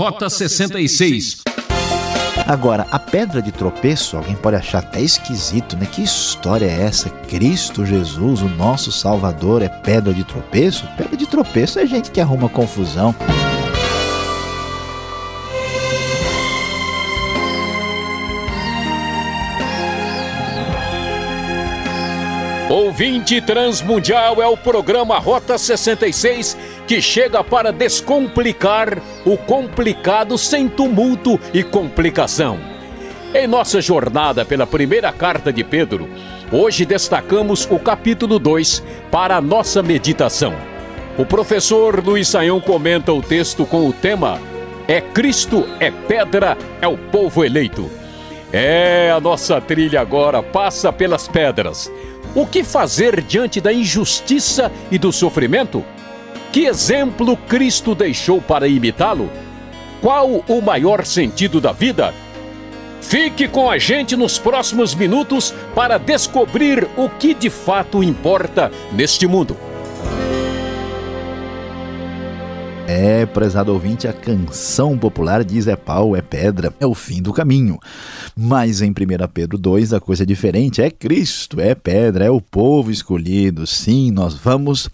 Rota 66. Agora, a pedra de tropeço, alguém pode achar até esquisito, né? Que história é essa? Cristo Jesus, o nosso Salvador, é pedra de tropeço? Pedra de tropeço é gente que arruma confusão. Ouvinte Transmundial é o programa Rota 66 que chega para descomplicar o complicado sem tumulto e complicação. Em nossa jornada pela primeira carta de Pedro, hoje destacamos o capítulo 2 para a nossa meditação. O professor Luiz Saião comenta o texto com o tema É Cristo, é pedra, é o povo eleito. É, a nossa trilha agora passa pelas pedras o que fazer diante da injustiça e do sofrimento? Que exemplo Cristo deixou para imitá-lo? Qual o maior sentido da vida? Fique com a gente nos próximos minutos para descobrir o que de fato importa neste mundo. É, prezado ouvinte, a canção popular diz é pau, é pedra, é o fim do caminho. Mas em 1 Pedro 2 a coisa é diferente, é Cristo, é pedra, é o povo escolhido. Sim, nós vamos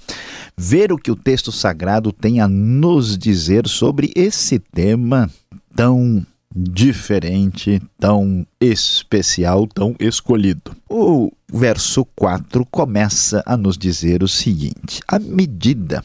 ver o que o texto sagrado tem a nos dizer sobre esse tema tão diferente, tão especial, tão escolhido. O verso 4 começa a nos dizer o seguinte: à medida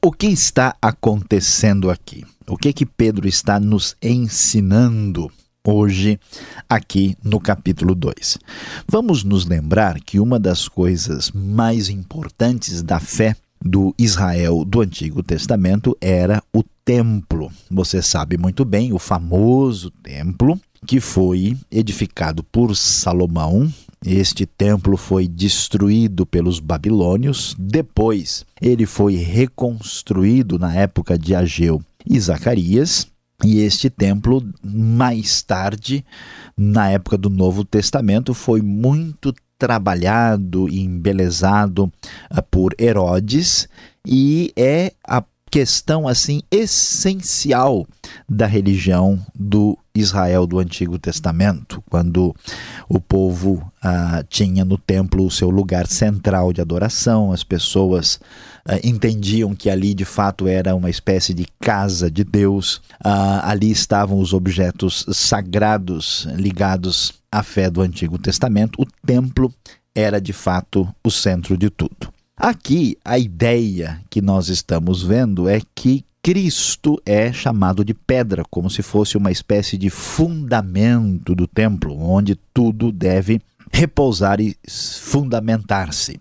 O que está acontecendo aqui? O que que Pedro está nos ensinando hoje aqui no capítulo 2? Vamos nos lembrar que uma das coisas mais importantes da fé do Israel do Antigo Testamento era o templo. Você sabe muito bem, o famoso templo que foi edificado por Salomão este templo foi destruído pelos babilônios, depois ele foi reconstruído na época de Ageu e Zacarias. E este templo, mais tarde, na época do Novo Testamento, foi muito trabalhado e embelezado uh, por Herodes e é a questão assim essencial da religião do Israel do Antigo Testamento, quando o povo ah, tinha no templo o seu lugar central de adoração, as pessoas ah, entendiam que ali de fato era uma espécie de casa de Deus, ah, ali estavam os objetos sagrados ligados à fé do Antigo Testamento, o templo era de fato o centro de tudo. Aqui, a ideia que nós estamos vendo é que Cristo é chamado de pedra, como se fosse uma espécie de fundamento do templo, onde tudo deve repousar e fundamentar-se.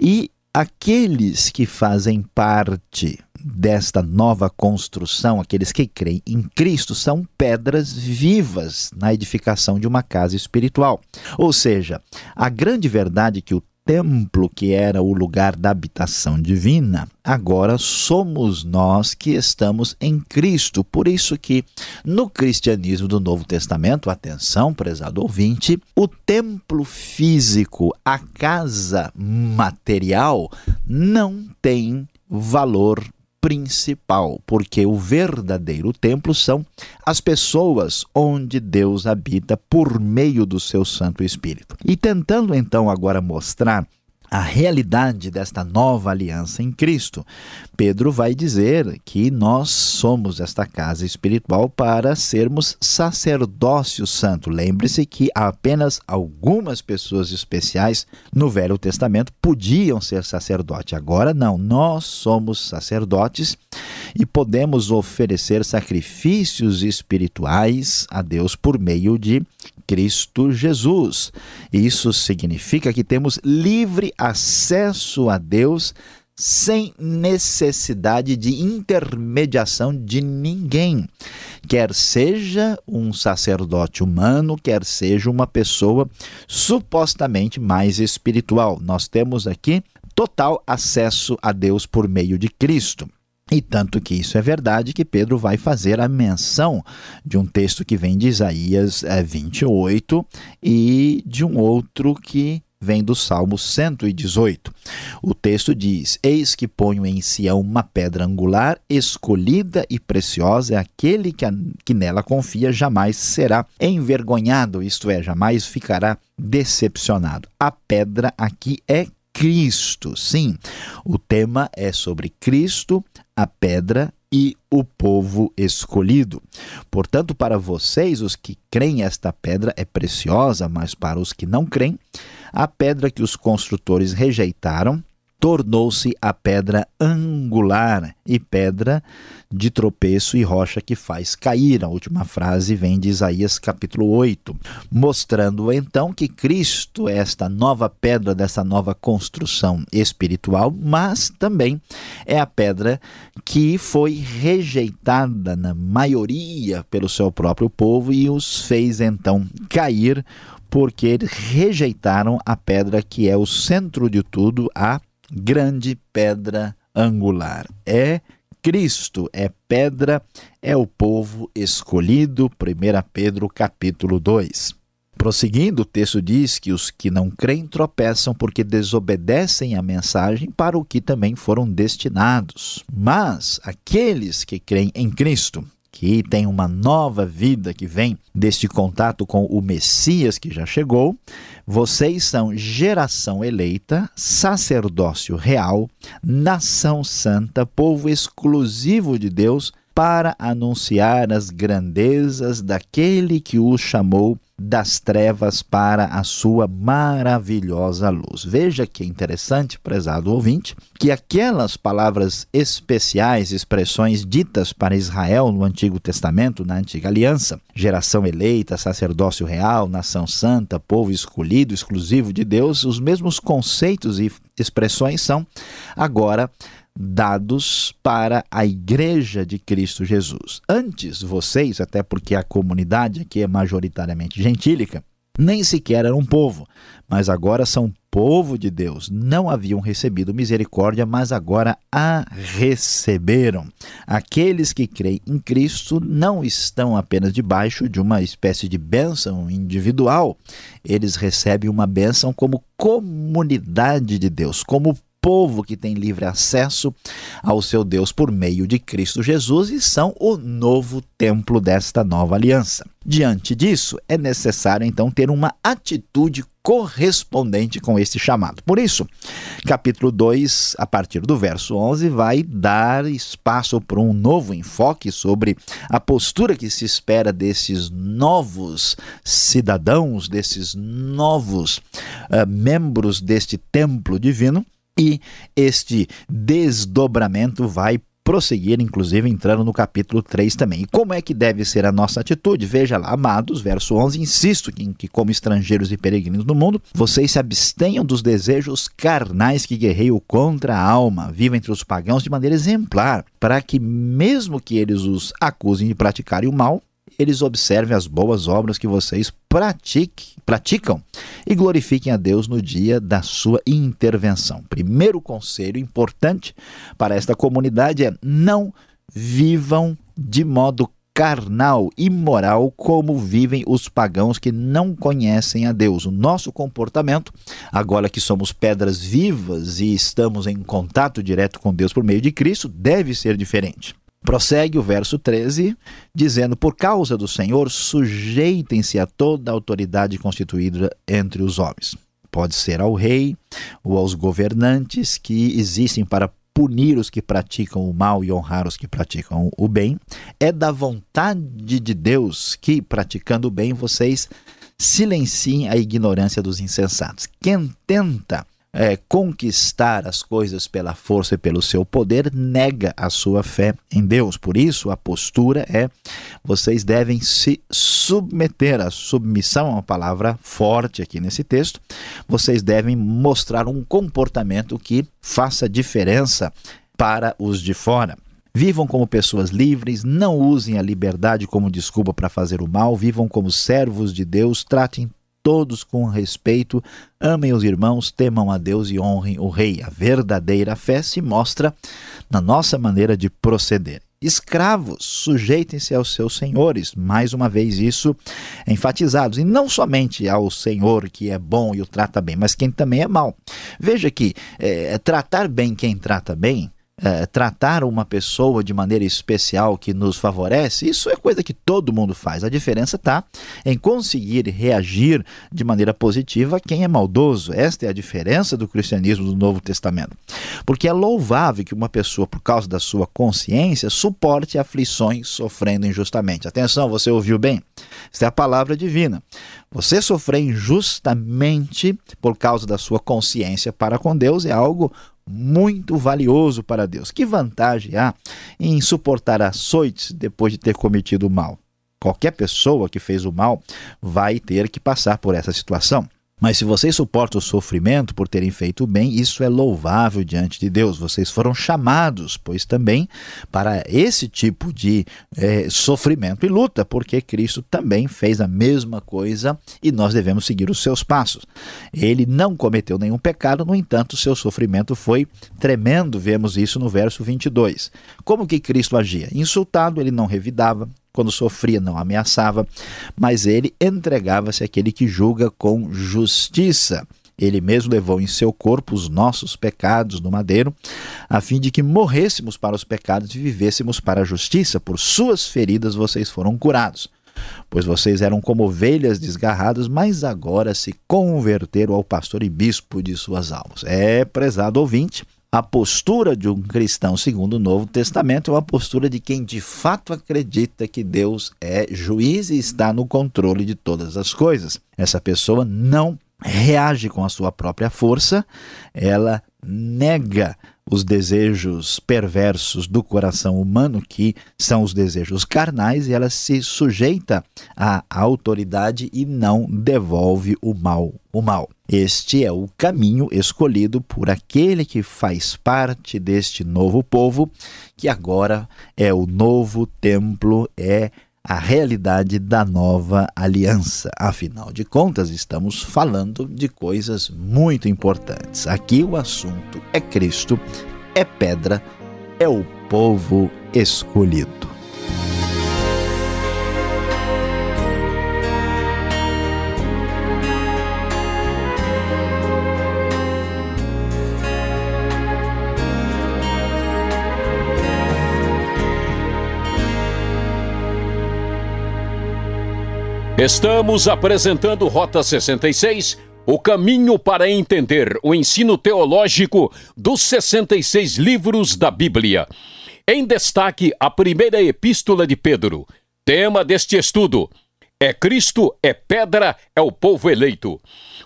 E aqueles que fazem parte desta nova construção, aqueles que creem em Cristo, são pedras vivas na edificação de uma casa espiritual. Ou seja, a grande verdade que o templo que era o lugar da habitação divina, agora somos nós que estamos em Cristo. Por isso que no cristianismo do Novo Testamento, atenção, prezado ouvinte, o templo físico, a casa material não tem valor principal, porque o verdadeiro templo são as pessoas onde Deus habita por meio do seu Santo Espírito. E tentando então agora mostrar a realidade desta nova aliança em Cristo. Pedro vai dizer que nós somos esta casa espiritual para sermos sacerdócio santo. Lembre-se que apenas algumas pessoas especiais no Velho Testamento podiam ser sacerdote. Agora não, nós somos sacerdotes e podemos oferecer sacrifícios espirituais a Deus por meio de Cristo Jesus. Isso significa que temos livre acesso a Deus sem necessidade de intermediação de ninguém, quer seja um sacerdote humano, quer seja uma pessoa supostamente mais espiritual. Nós temos aqui total acesso a Deus por meio de Cristo. E tanto que isso é verdade que Pedro vai fazer a menção de um texto que vem de Isaías 28 eh, e de um outro que vem do Salmo 118. O texto diz: Eis que ponho em Sião uma pedra angular, escolhida e preciosa, é aquele que, a, que nela confia jamais será envergonhado, isto é, jamais ficará decepcionado. A pedra aqui é Cristo. Sim, o tema é sobre Cristo, a pedra e o povo escolhido. Portanto, para vocês, os que creem, esta pedra é preciosa, mas para os que não creem, a pedra que os construtores rejeitaram tornou-se a pedra angular e pedra de tropeço e rocha que faz cair. A última frase vem de Isaías capítulo 8, mostrando então que Cristo é esta nova pedra dessa nova construção espiritual, mas também é a pedra que foi rejeitada na maioria pelo seu próprio povo e os fez então cair porque rejeitaram a pedra que é o centro de tudo, a grande pedra angular. É Cristo, é pedra, é o povo escolhido. 1 Pedro capítulo 2. Prosseguindo, o texto diz que os que não creem tropeçam porque desobedecem a mensagem para o que também foram destinados. Mas aqueles que creem em Cristo, que tem uma nova vida que vem deste contato com o Messias que já chegou. Vocês são geração eleita, sacerdócio real, nação santa, povo exclusivo de Deus, para anunciar as grandezas daquele que os chamou das trevas para a sua maravilhosa luz. Veja que interessante, prezado ouvinte, que aquelas palavras especiais, expressões ditas para Israel no Antigo Testamento, na Antiga Aliança, geração eleita, sacerdócio real, nação santa, povo escolhido, exclusivo de Deus, os mesmos conceitos e expressões são agora dados para a Igreja de Cristo Jesus. Antes, vocês, até porque a comunidade aqui é majoritariamente gentílica, nem sequer eram um povo, mas agora são povo de Deus. Não haviam recebido misericórdia, mas agora a receberam. Aqueles que creem em Cristo não estão apenas debaixo de uma espécie de bênção individual, eles recebem uma bênção como comunidade de Deus, como povo que tem livre acesso ao seu Deus por meio de Cristo Jesus e são o novo templo desta nova aliança. Diante disso, é necessário então ter uma atitude correspondente com este chamado. Por isso, capítulo 2, a partir do verso 11, vai dar espaço para um novo enfoque sobre a postura que se espera desses novos cidadãos, desses novos uh, membros deste templo divino e este desdobramento vai prosseguir, inclusive entrando no capítulo 3 também. E como é que deve ser a nossa atitude? Veja lá, amados, verso 11, insisto que, que como estrangeiros e peregrinos no mundo, vocês se abstenham dos desejos carnais que guerreiam contra a alma, vivam entre os pagãos de maneira exemplar, para que mesmo que eles os acusem de praticarem o mal, eles observem as boas obras que vocês pratique, praticam e glorifiquem a Deus no dia da sua intervenção. Primeiro conselho importante para esta comunidade é não vivam de modo carnal, imoral, como vivem os pagãos que não conhecem a Deus. O nosso comportamento, agora que somos pedras vivas e estamos em contato direto com Deus por meio de Cristo, deve ser diferente. Prossegue o verso 13, dizendo: Por causa do Senhor, sujeitem-se a toda a autoridade constituída entre os homens. Pode ser ao rei ou aos governantes que existem para punir os que praticam o mal e honrar os que praticam o bem. É da vontade de Deus que, praticando o bem, vocês silenciem a ignorância dos insensatos. Quem tenta é, conquistar as coisas pela força e pelo seu poder, nega a sua fé em Deus. Por isso, a postura é: vocês devem se submeter. A submissão é uma palavra forte aqui nesse texto. Vocês devem mostrar um comportamento que faça diferença para os de fora. Vivam como pessoas livres, não usem a liberdade como desculpa para fazer o mal, vivam como servos de Deus, tratem todos com respeito, amem os irmãos, temam a Deus e honrem o Rei. A verdadeira fé se mostra na nossa maneira de proceder. Escravos, sujeitem-se aos seus senhores, mais uma vez isso enfatizados, e não somente ao senhor que é bom e o trata bem, mas quem também é mal. Veja que é, tratar bem quem trata bem é, tratar uma pessoa de maneira especial que nos favorece, isso é coisa que todo mundo faz. A diferença está em conseguir reagir de maneira positiva a quem é maldoso. Esta é a diferença do cristianismo do Novo Testamento. Porque é louvável que uma pessoa, por causa da sua consciência, suporte aflições sofrendo injustamente. Atenção, você ouviu bem? Esta é a palavra divina. Você sofrer injustamente por causa da sua consciência para com Deus é algo muito valioso para Deus. Que vantagem há em suportar açoites depois de ter cometido o mal? Qualquer pessoa que fez o mal vai ter que passar por essa situação. Mas se vocês suportam o sofrimento por terem feito o bem, isso é louvável diante de Deus. Vocês foram chamados, pois também, para esse tipo de é, sofrimento e luta, porque Cristo também fez a mesma coisa e nós devemos seguir os seus passos. Ele não cometeu nenhum pecado, no entanto, seu sofrimento foi tremendo. Vemos isso no verso 22. Como que Cristo agia? Insultado, ele não revidava, quando sofria, não ameaçava, mas ele entregava-se àquele que julga com justiça. Ele mesmo levou em seu corpo os nossos pecados no madeiro, a fim de que morrêssemos para os pecados e vivêssemos para a justiça. Por suas feridas vocês foram curados. Pois vocês eram como ovelhas desgarradas, mas agora se converteram ao pastor e bispo de suas almas. É, prezado ouvinte, a postura de um cristão segundo o Novo Testamento é uma postura de quem de fato acredita que Deus é juiz e está no controle de todas as coisas. Essa pessoa não reage com a sua própria força, ela nega os desejos perversos do coração humano, que são os desejos carnais, e ela se sujeita à autoridade e não devolve o mal o mal. Este é o caminho escolhido por aquele que faz parte deste novo povo, que agora é o novo templo, é a realidade da nova aliança. Afinal de contas, estamos falando de coisas muito importantes. Aqui o assunto é Cristo, é pedra, é o povo escolhido. Estamos apresentando Rota 66, o caminho para entender o ensino teológico dos 66 livros da Bíblia. Em destaque, a primeira epístola de Pedro. Tema deste estudo: É Cristo, é pedra, é o povo eleito.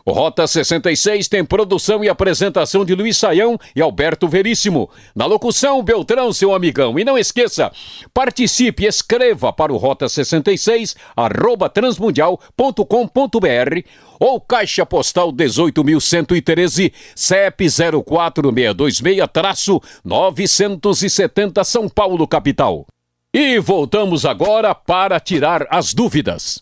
O Rota 66 tem produção e apresentação de Luiz Saião e Alberto Veríssimo. Na locução, Beltrão, seu amigão. E não esqueça, participe, escreva para o Rota 66, arroba transmundial.com.br ou Caixa Postal 18.113, CEP 04626-970 São Paulo, capital. E voltamos agora para tirar as dúvidas.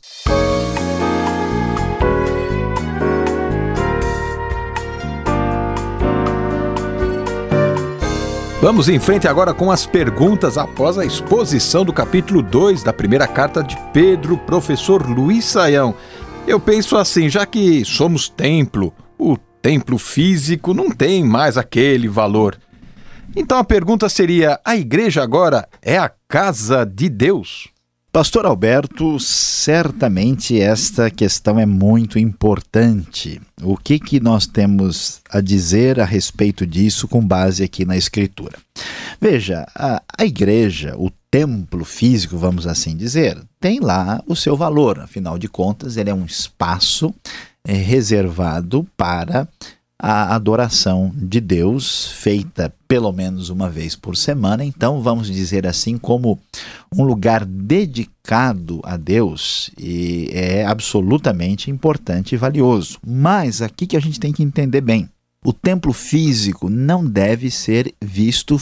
Vamos em frente agora com as perguntas após a exposição do capítulo 2 da primeira carta de Pedro, professor Luiz Saião. Eu penso assim, já que somos templo, o templo físico não tem mais aquele valor. Então a pergunta seria: a igreja agora é a casa de Deus? Pastor Alberto, certamente esta questão é muito importante. O que, que nós temos a dizer a respeito disso com base aqui na Escritura? Veja, a, a igreja, o templo físico, vamos assim dizer, tem lá o seu valor. Afinal de contas, ele é um espaço é, reservado para a adoração de Deus, feita pelo menos uma vez por semana. Então, vamos dizer assim, como um lugar dedicado a Deus e é absolutamente importante e valioso. Mas aqui que a gente tem que entender bem. O templo físico não deve ser visto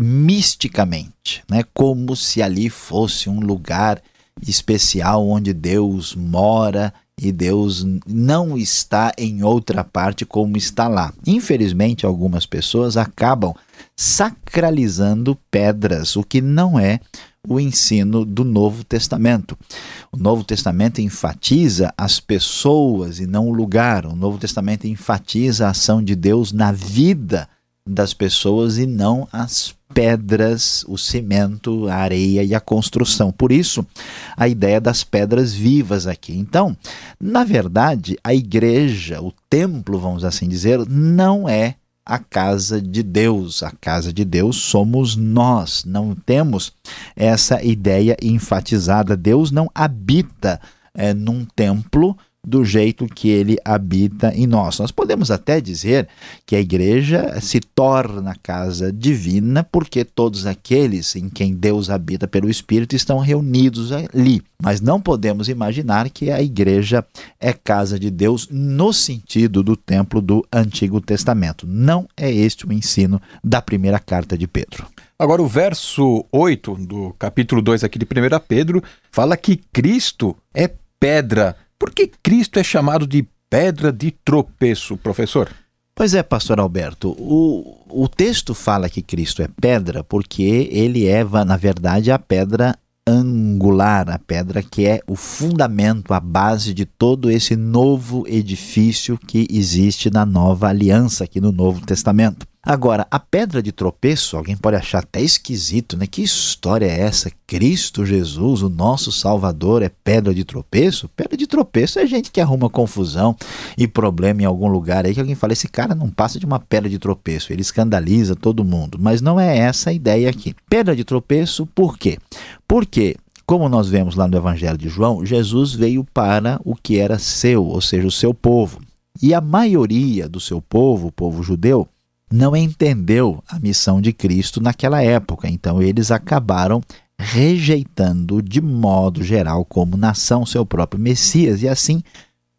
misticamente, né? como se ali fosse um lugar especial onde Deus mora e Deus não está em outra parte como está lá. Infelizmente, algumas pessoas acabam sacralizando pedras, o que não é o ensino do Novo Testamento. O Novo Testamento enfatiza as pessoas e não o lugar. O Novo Testamento enfatiza a ação de Deus na vida das pessoas e não as pedras, o cimento, a areia e a construção. Por isso, a ideia das pedras vivas aqui. Então, na verdade, a igreja, o templo, vamos assim dizer, não é a casa de Deus. A casa de Deus somos nós. Não temos essa ideia enfatizada. Deus não habita é, num templo do jeito que ele habita em nós. Nós podemos até dizer que a igreja se torna casa divina porque todos aqueles em quem Deus habita pelo Espírito estão reunidos ali. Mas não podemos imaginar que a igreja é casa de Deus no sentido do templo do Antigo Testamento. Não é este o ensino da primeira carta de Pedro. Agora, o verso 8 do capítulo 2 aqui de 1 Pedro fala que Cristo é pedra por que Cristo é chamado de pedra de tropeço, professor? Pois é, pastor Alberto, o, o texto fala que Cristo é pedra porque ele é, na verdade, a pedra angular, a pedra que é o fundamento, a base de todo esse novo edifício que existe na nova aliança aqui no Novo Testamento. Agora, a pedra de tropeço, alguém pode achar até esquisito, né? Que história é essa? Cristo Jesus, o nosso Salvador, é pedra de tropeço? Pedra de tropeço é gente que arruma confusão e problema em algum lugar aí que alguém fala: esse cara não passa de uma pedra de tropeço, ele escandaliza todo mundo. Mas não é essa a ideia aqui. Pedra de tropeço, por quê? Porque como nós vemos lá no Evangelho de João, Jesus veio para o que era seu, ou seja, o seu povo. E a maioria do seu povo, o povo judeu, não entendeu a missão de Cristo naquela época. Então eles acabaram rejeitando de modo geral como nação seu próprio Messias e assim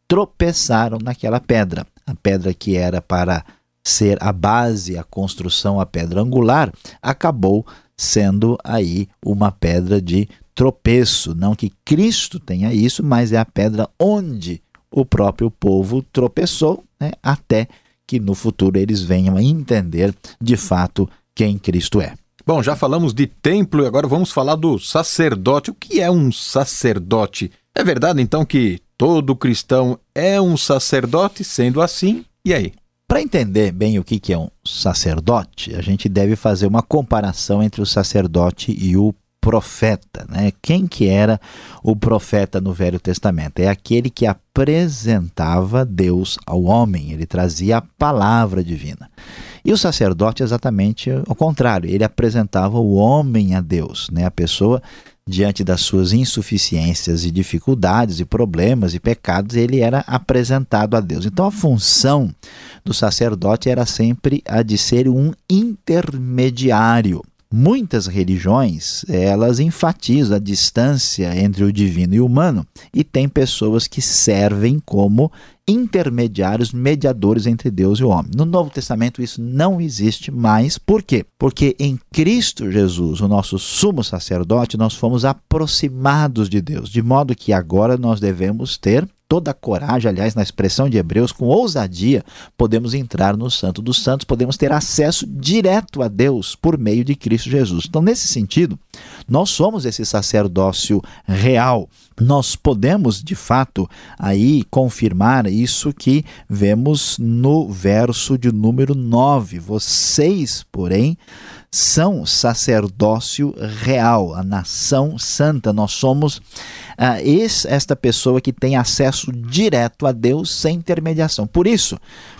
tropeçaram naquela pedra. A pedra que era para ser a base, a construção, a pedra angular, acabou sendo aí uma pedra de tropeço. Não que Cristo tenha isso, mas é a pedra onde o próprio povo tropeçou né, até que no futuro eles venham a entender de fato quem Cristo é. Bom, já falamos de templo e agora vamos falar do sacerdote. O que é um sacerdote? É verdade então que todo cristão é um sacerdote? Sendo assim, e aí? Para entender bem o que é um sacerdote, a gente deve fazer uma comparação entre o sacerdote e o profeta, né? Quem que era o profeta no Velho Testamento? É aquele que apresentava Deus ao homem, ele trazia a palavra divina. E o sacerdote é exatamente o contrário, ele apresentava o homem a Deus, né? A pessoa diante das suas insuficiências e dificuldades e problemas e pecados, ele era apresentado a Deus. Então a função do sacerdote era sempre a de ser um intermediário Muitas religiões, elas enfatizam a distância entre o divino e o humano e tem pessoas que servem como intermediários, mediadores entre Deus e o homem. No Novo Testamento isso não existe mais. Por quê? Porque em Cristo Jesus, o nosso sumo sacerdote, nós fomos aproximados de Deus, de modo que agora nós devemos ter toda a coragem, aliás, na expressão de Hebreus, com ousadia, podemos entrar no Santo dos Santos, podemos ter acesso direto a Deus por meio de Cristo Jesus. Então, nesse sentido, nós somos esse sacerdócio real. Nós podemos, de fato, aí confirmar isso que vemos no verso de número 9. Vocês, porém, são sacerdócio real, a nação santa. Nós somos esse, esta pessoa que tem acesso direto a Deus sem intermediação. Por isso,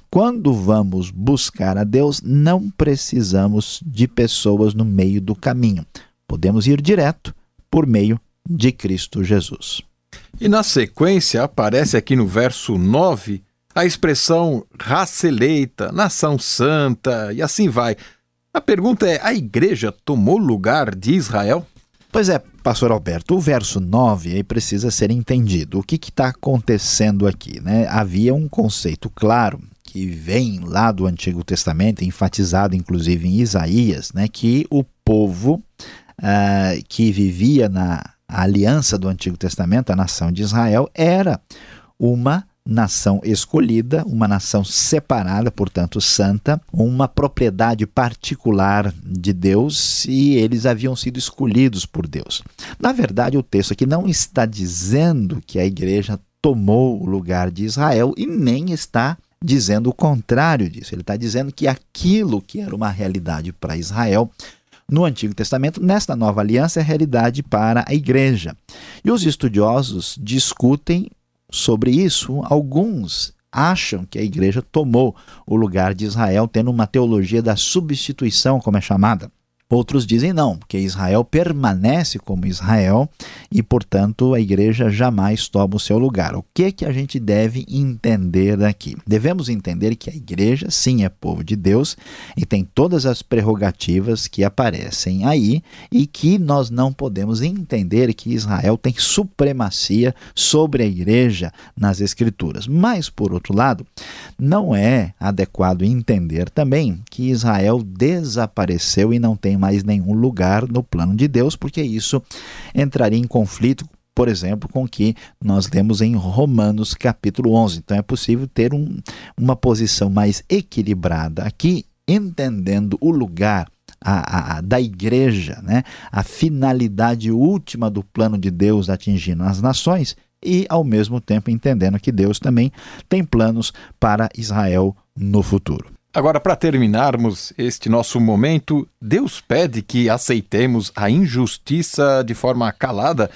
quando vamos buscar a Deus, não precisamos de pessoas no meio do caminho. Podemos ir direto por meio de Cristo Jesus. E na sequência aparece aqui no verso 9 a expressão raça eleita, nação santa e assim vai. A pergunta é: a igreja tomou lugar de Israel? Pois é, pastor Alberto, o verso 9 aí precisa ser entendido. O que está acontecendo aqui? Né? Havia um conceito claro que vem lá do Antigo Testamento, enfatizado inclusive em Isaías, né, que o povo uh, que vivia na aliança do Antigo Testamento, a nação de Israel, era uma nação escolhida, uma nação separada, portanto santa, uma propriedade particular de Deus e eles haviam sido escolhidos por Deus. Na verdade, o texto aqui não está dizendo que a igreja tomou o lugar de Israel e nem está dizendo o contrário disso. Ele está dizendo que aquilo que era uma realidade para Israel no Antigo Testamento, nesta nova aliança, é realidade para a igreja. E os estudiosos discutem sobre isso, alguns acham que a igreja tomou o lugar de Israel, tendo uma teologia da substituição, como é chamada. Outros dizem não, que Israel permanece como Israel e, portanto, a igreja jamais toma o seu lugar. O que que a gente deve entender daqui? Devemos entender que a igreja, sim, é povo de Deus e tem todas as prerrogativas que aparecem aí e que nós não podemos entender que Israel tem supremacia sobre a igreja nas Escrituras. Mas, por outro lado, não é adequado entender também que Israel desapareceu e não tem mais nenhum lugar no plano de Deus, porque isso entraria em conflito por exemplo, com o que nós lemos em Romanos capítulo 11. Então é possível ter um, uma posição mais equilibrada aqui, entendendo o lugar a, a, da igreja, né? a finalidade última do plano de Deus atingindo as nações e, ao mesmo tempo, entendendo que Deus também tem planos para Israel no futuro. Agora, para terminarmos este nosso momento, Deus pede que aceitemos a injustiça de forma calada.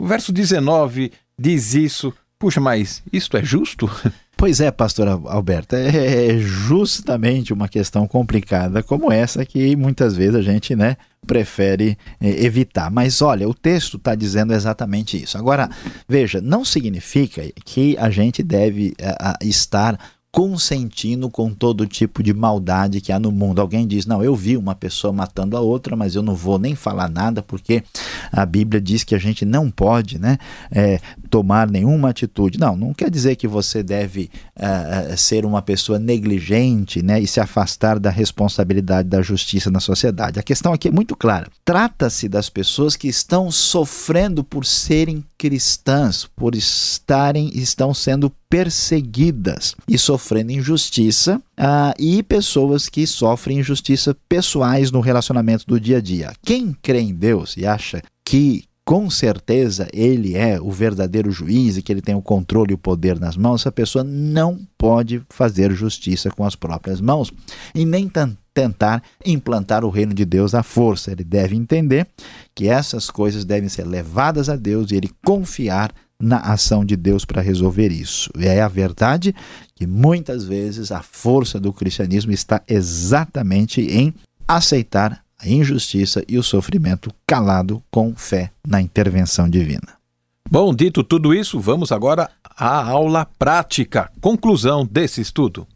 O verso 19 diz isso. Puxa, mas isto é justo? Pois é, pastor Alberto, é, é justamente uma questão complicada como essa que muitas vezes a gente né, prefere é, evitar. Mas olha, o texto está dizendo exatamente isso. Agora, veja, não significa que a gente deve é, estar consentindo com todo tipo de maldade que há no mundo. Alguém diz: Não, eu vi uma pessoa matando a outra, mas eu não vou nem falar nada porque a Bíblia diz que a gente não pode né, é, tomar nenhuma atitude. Não, não quer dizer que você deve é, ser uma pessoa negligente né, e se afastar da responsabilidade da justiça na sociedade. A questão aqui é muito clara: trata-se das pessoas que estão sofrendo por serem cristãs, por estarem estão sendo perseguidas e sofrendo injustiça, uh, e pessoas que sofrem injustiça pessoais no relacionamento do dia a dia. Quem crê em Deus e acha que com certeza ele é o verdadeiro juiz e que ele tem o controle e o poder nas mãos, essa pessoa não pode fazer justiça com as próprias mãos e nem tentar implantar o reino de Deus à força. Ele deve entender que essas coisas devem ser levadas a Deus e ele confiar na ação de Deus para resolver isso. E é a verdade que muitas vezes a força do cristianismo está exatamente em aceitar a injustiça e o sofrimento calado com fé na intervenção divina. Bom, dito tudo isso, vamos agora à aula prática, conclusão desse estudo.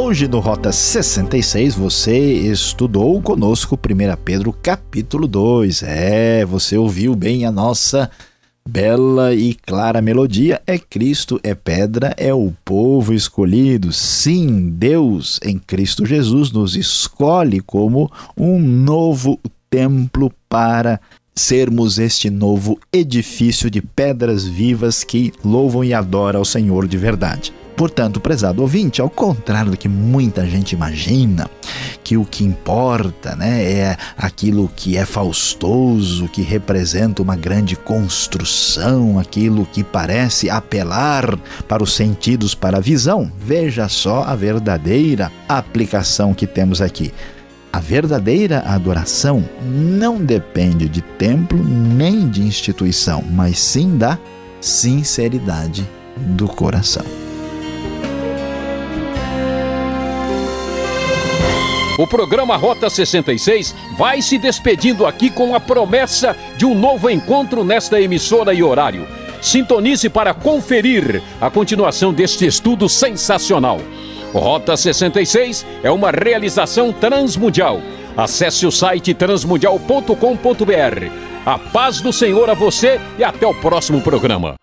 Hoje no Rota 66 você estudou conosco 1 Pedro capítulo 2. É, você ouviu bem a nossa bela e clara melodia. É Cristo, é pedra, é o povo escolhido. Sim, Deus em Cristo Jesus nos escolhe como um novo templo para sermos este novo edifício de pedras vivas que louvam e adoram ao Senhor de verdade. Portanto, prezado ouvinte, ao contrário do que muita gente imagina, que o que importa né, é aquilo que é faustoso, que representa uma grande construção, aquilo que parece apelar para os sentidos, para a visão, veja só a verdadeira aplicação que temos aqui. A verdadeira adoração não depende de templo nem de instituição, mas sim da sinceridade do coração. O programa Rota 66 vai se despedindo aqui com a promessa de um novo encontro nesta emissora e horário. Sintonize para conferir a continuação deste estudo sensacional. Rota 66 é uma realização transmundial. Acesse o site transmundial.com.br. A paz do Senhor a você e até o próximo programa.